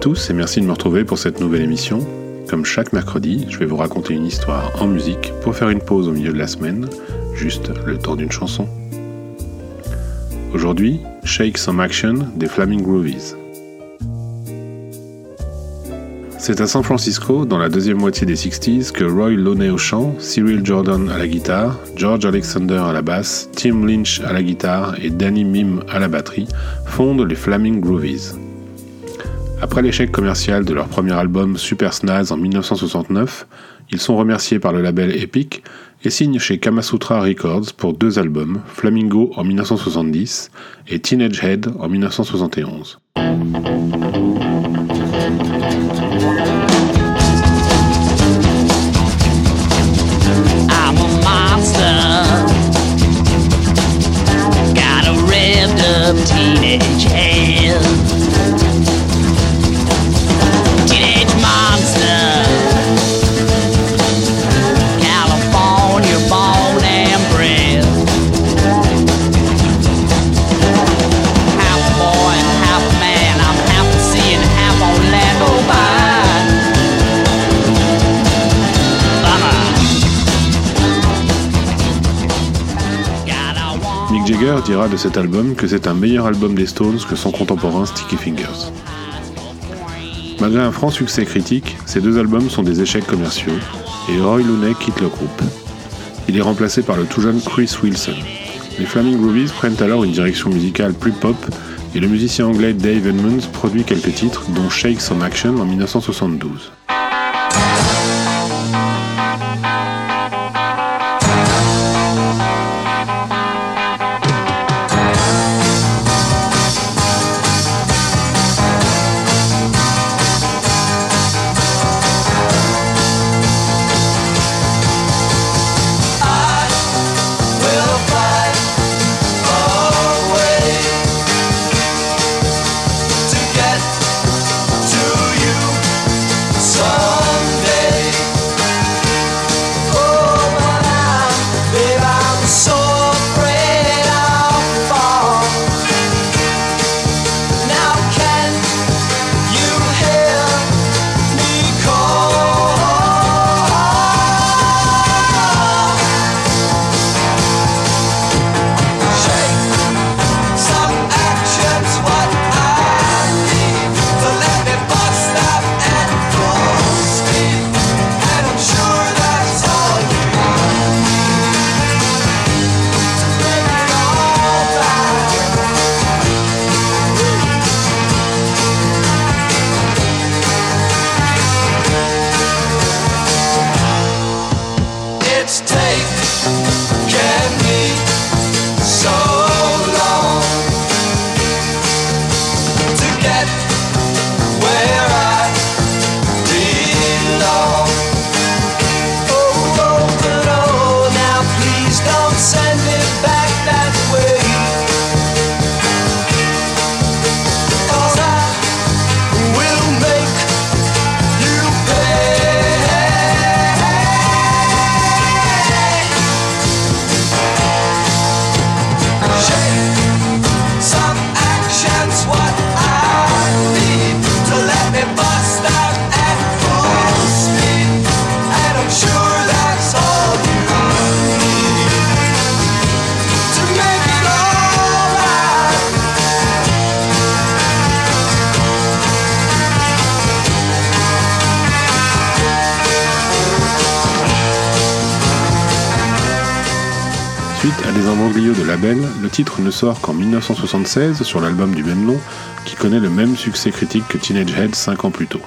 tous et merci de me retrouver pour cette nouvelle émission. Comme chaque mercredi, je vais vous raconter une histoire en musique pour faire une pause au milieu de la semaine, juste le temps d'une chanson. Aujourd'hui, Shake Some Action des Flaming Groovies. C'est à San Francisco, dans la deuxième moitié des 60s, que Roy Loney au chant, Cyril Jordan à la guitare, George Alexander à la basse, Tim Lynch à la guitare et Danny Mim à la batterie fondent les Flaming Groovies. Après l'échec commercial de leur premier album Super Snaz en 1969, ils sont remerciés par le label Epic et signent chez Kamasutra Records pour deux albums, Flamingo en 1970 et Teenage Head en 1971. Dira de cet album que c'est un meilleur album des Stones que son contemporain Sticky Fingers. Malgré un franc succès critique, ces deux albums sont des échecs commerciaux et Roy Looney quitte le groupe. Il est remplacé par le tout jeune Chris Wilson. Les Flaming Groovies prennent alors une direction musicale plus pop et le musicien anglais Dave Edmunds produit quelques titres, dont Shake Some Action en 1972. Le titre ne sort qu'en 1976 sur l'album du même nom, qui connaît le même succès critique que Teenage Head 5 ans plus tôt.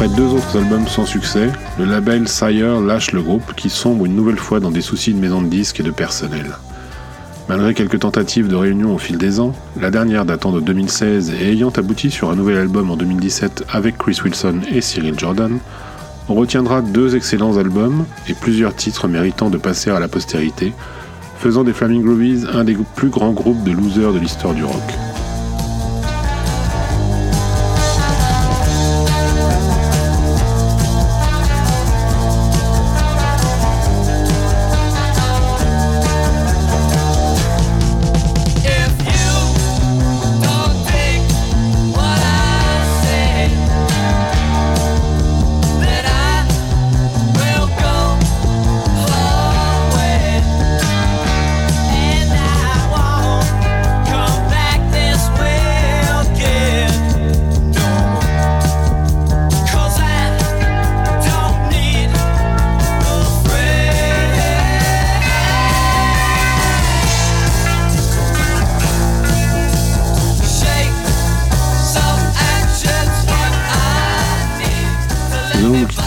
Après deux autres albums sans succès, le label Sire lâche le groupe qui sombre une nouvelle fois dans des soucis de maison de disques et de personnel. Malgré quelques tentatives de réunion au fil des ans, la dernière datant de 2016 et ayant abouti sur un nouvel album en 2017 avec Chris Wilson et Cyril Jordan, on retiendra deux excellents albums et plusieurs titres méritant de passer à la postérité, faisant des Flaming Groovies un des plus grands groupes de losers de l'histoire du rock.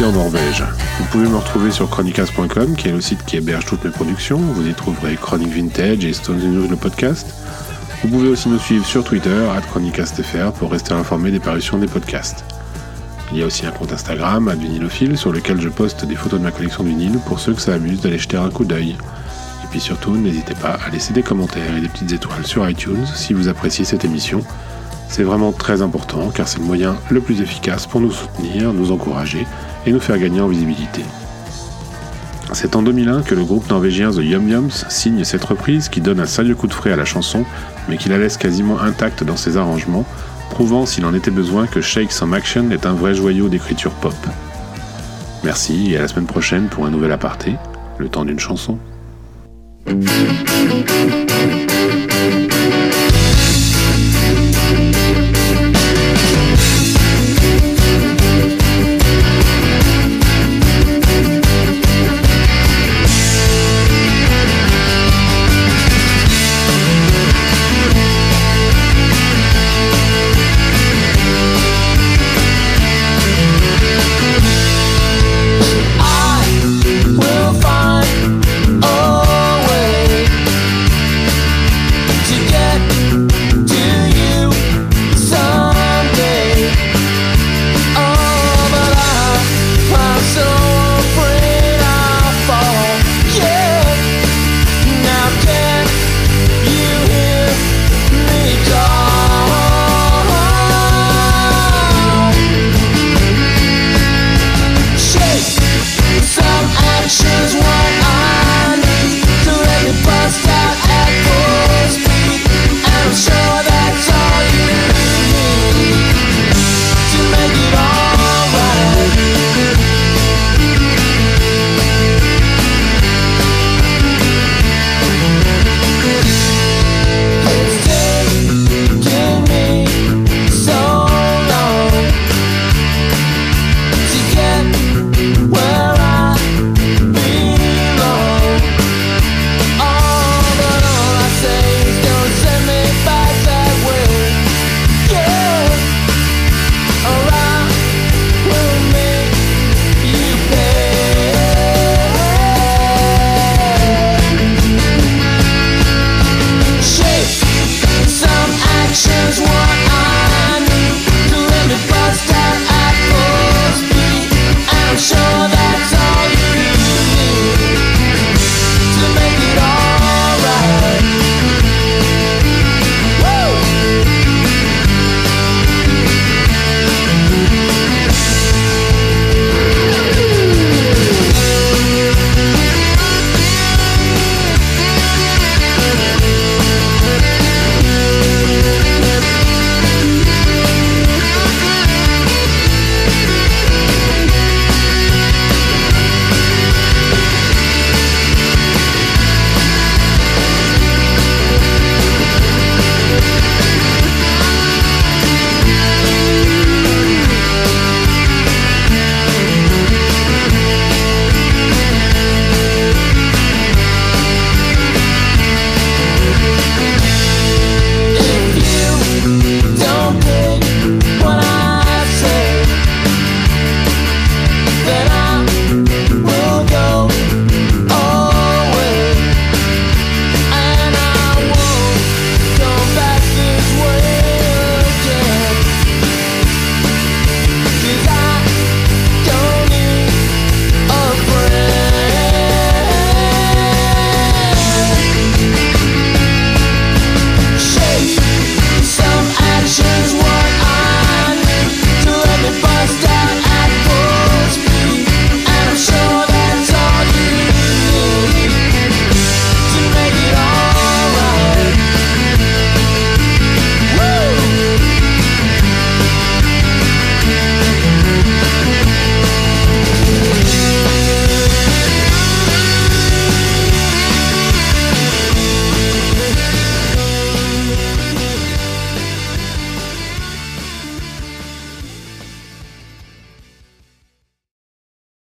En Norvège. Vous pouvez me retrouver sur chronicas.com, qui est le site qui héberge toutes mes productions. Vous y trouverez Chronic Vintage et Stones News, le podcast. Vous pouvez aussi nous suivre sur Twitter, @chronicastfr, pour rester informé des parutions des podcasts. Il y a aussi un compte Instagram, @vinilophile, sur lequel je poste des photos de ma collection de vinyle pour ceux que ça amuse d'aller jeter un coup d'œil. Et puis surtout, n'hésitez pas à laisser des commentaires et des petites étoiles sur iTunes si vous appréciez cette émission. C'est vraiment très important car c'est le moyen le plus efficace pour nous soutenir, nous encourager et nous faire gagner en visibilité. C'est en 2001 que le groupe norvégien The Yum Yums signe cette reprise qui donne un sérieux coup de frais à la chanson, mais qui la laisse quasiment intacte dans ses arrangements, prouvant s'il en était besoin que Shake Some Action est un vrai joyau d'écriture pop. Merci et à la semaine prochaine pour un nouvel aparté, le temps d'une chanson. that's